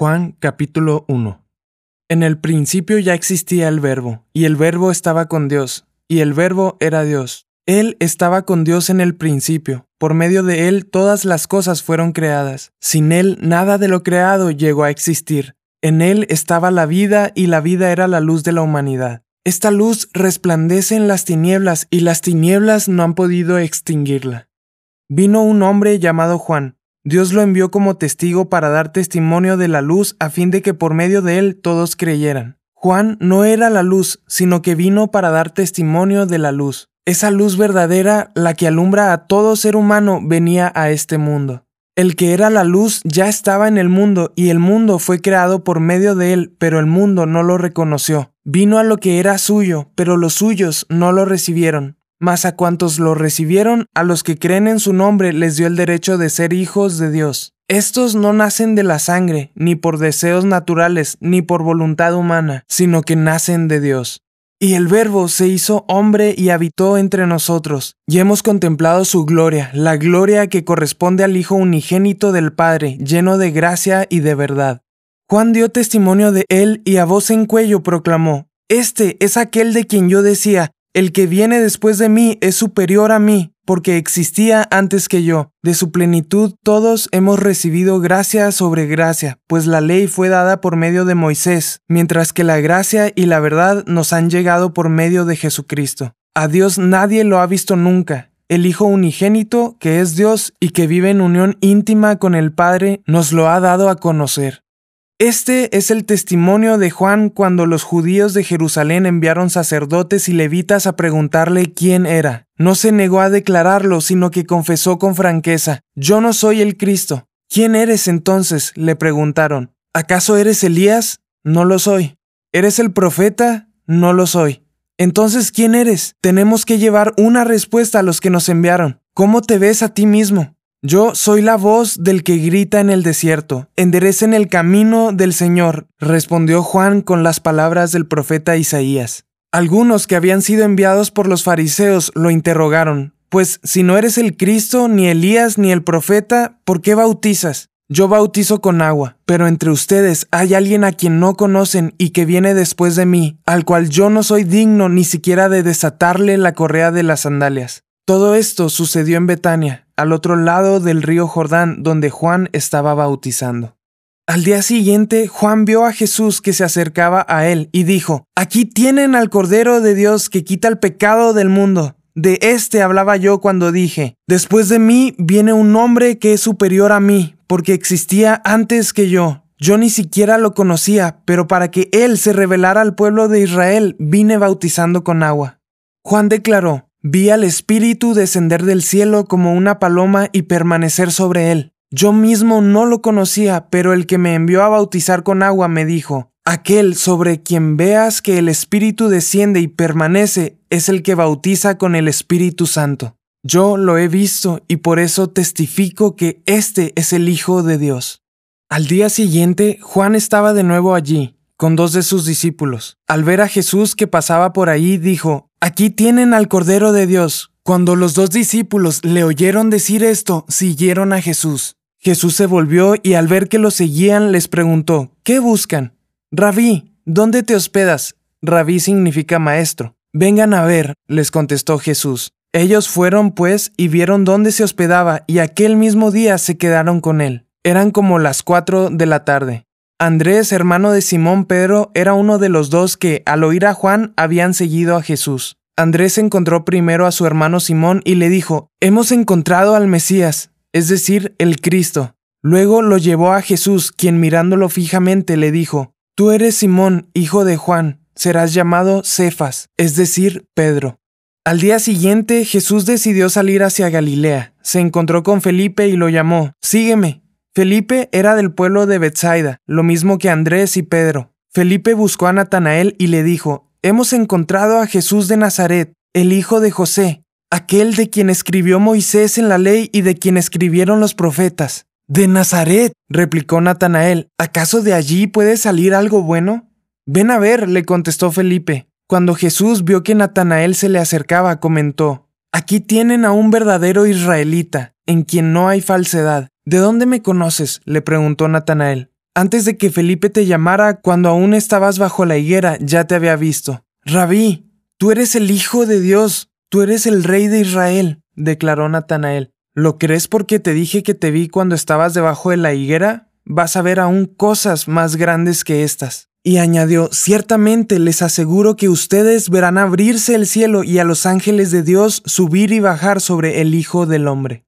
Juan capítulo 1 En el principio ya existía el verbo, y el verbo estaba con Dios, y el verbo era Dios. Él estaba con Dios en el principio, por medio de él todas las cosas fueron creadas. Sin él nada de lo creado llegó a existir. En él estaba la vida y la vida era la luz de la humanidad. Esta luz resplandece en las tinieblas y las tinieblas no han podido extinguirla. Vino un hombre llamado Juan Dios lo envió como testigo para dar testimonio de la luz a fin de que por medio de él todos creyeran. Juan no era la luz, sino que vino para dar testimonio de la luz. Esa luz verdadera, la que alumbra a todo ser humano, venía a este mundo. El que era la luz ya estaba en el mundo y el mundo fue creado por medio de él, pero el mundo no lo reconoció. Vino a lo que era suyo, pero los suyos no lo recibieron. Mas a cuantos lo recibieron, a los que creen en su nombre, les dio el derecho de ser hijos de Dios. Estos no nacen de la sangre, ni por deseos naturales, ni por voluntad humana, sino que nacen de Dios. Y el Verbo se hizo hombre y habitó entre nosotros, y hemos contemplado su gloria, la gloria que corresponde al Hijo unigénito del Padre, lleno de gracia y de verdad. Juan dio testimonio de él y a voz en cuello proclamó, Este es aquel de quien yo decía, el que viene después de mí es superior a mí, porque existía antes que yo. De su plenitud todos hemos recibido gracia sobre gracia, pues la ley fue dada por medio de Moisés, mientras que la gracia y la verdad nos han llegado por medio de Jesucristo. A Dios nadie lo ha visto nunca. El Hijo unigénito, que es Dios y que vive en unión íntima con el Padre, nos lo ha dado a conocer. Este es el testimonio de Juan cuando los judíos de Jerusalén enviaron sacerdotes y levitas a preguntarle quién era. No se negó a declararlo, sino que confesó con franqueza, Yo no soy el Cristo. ¿Quién eres entonces? le preguntaron. ¿Acaso eres Elías? No lo soy. ¿Eres el profeta? No lo soy. Entonces, ¿quién eres? Tenemos que llevar una respuesta a los que nos enviaron. ¿Cómo te ves a ti mismo? Yo soy la voz del que grita en el desierto, enderecen el camino del Señor, respondió Juan con las palabras del profeta Isaías. Algunos que habían sido enviados por los fariseos lo interrogaron, pues si no eres el Cristo, ni Elías, ni el profeta, ¿por qué bautizas? Yo bautizo con agua, pero entre ustedes hay alguien a quien no conocen y que viene después de mí, al cual yo no soy digno ni siquiera de desatarle la correa de las sandalias. Todo esto sucedió en Betania, al otro lado del río Jordán, donde Juan estaba bautizando. Al día siguiente, Juan vio a Jesús que se acercaba a él y dijo, Aquí tienen al Cordero de Dios que quita el pecado del mundo. De este hablaba yo cuando dije, Después de mí viene un hombre que es superior a mí, porque existía antes que yo. Yo ni siquiera lo conocía, pero para que él se revelara al pueblo de Israel, vine bautizando con agua. Juan declaró, Vi al Espíritu descender del cielo como una paloma y permanecer sobre él. Yo mismo no lo conocía, pero el que me envió a bautizar con agua me dijo, Aquel sobre quien veas que el Espíritu desciende y permanece es el que bautiza con el Espíritu Santo. Yo lo he visto y por eso testifico que este es el Hijo de Dios. Al día siguiente, Juan estaba de nuevo allí, con dos de sus discípulos. Al ver a Jesús que pasaba por ahí, dijo, Aquí tienen al Cordero de Dios. Cuando los dos discípulos le oyeron decir esto, siguieron a Jesús. Jesús se volvió y al ver que lo seguían les preguntó, ¿qué buscan? Rabí, ¿dónde te hospedas? Rabí significa maestro. Vengan a ver, les contestó Jesús. Ellos fueron, pues, y vieron dónde se hospedaba, y aquel mismo día se quedaron con él. Eran como las cuatro de la tarde. Andrés, hermano de Simón Pedro, era uno de los dos que, al oír a Juan, habían seguido a Jesús. Andrés encontró primero a su hermano Simón y le dijo, Hemos encontrado al Mesías, es decir, el Cristo. Luego lo llevó a Jesús, quien mirándolo fijamente le dijo, Tú eres Simón, hijo de Juan, serás llamado Cefas, es decir, Pedro. Al día siguiente Jesús decidió salir hacia Galilea, se encontró con Felipe y lo llamó, Sígueme. Felipe era del pueblo de Bethsaida, lo mismo que Andrés y Pedro. Felipe buscó a Natanael y le dijo, Hemos encontrado a Jesús de Nazaret, el hijo de José, aquel de quien escribió Moisés en la ley y de quien escribieron los profetas. De Nazaret, replicó Natanael, ¿acaso de allí puede salir algo bueno? Ven a ver, le contestó Felipe. Cuando Jesús vio que Natanael se le acercaba, comentó, Aquí tienen a un verdadero israelita, en quien no hay falsedad. ¿De dónde me conoces? le preguntó Natanael. Antes de que Felipe te llamara, cuando aún estabas bajo la higuera, ya te había visto. Rabí, tú eres el Hijo de Dios, tú eres el Rey de Israel, declaró Natanael. ¿Lo crees porque te dije que te vi cuando estabas debajo de la higuera? Vas a ver aún cosas más grandes que estas. Y añadió, ciertamente les aseguro que ustedes verán abrirse el cielo y a los ángeles de Dios subir y bajar sobre el Hijo del Hombre.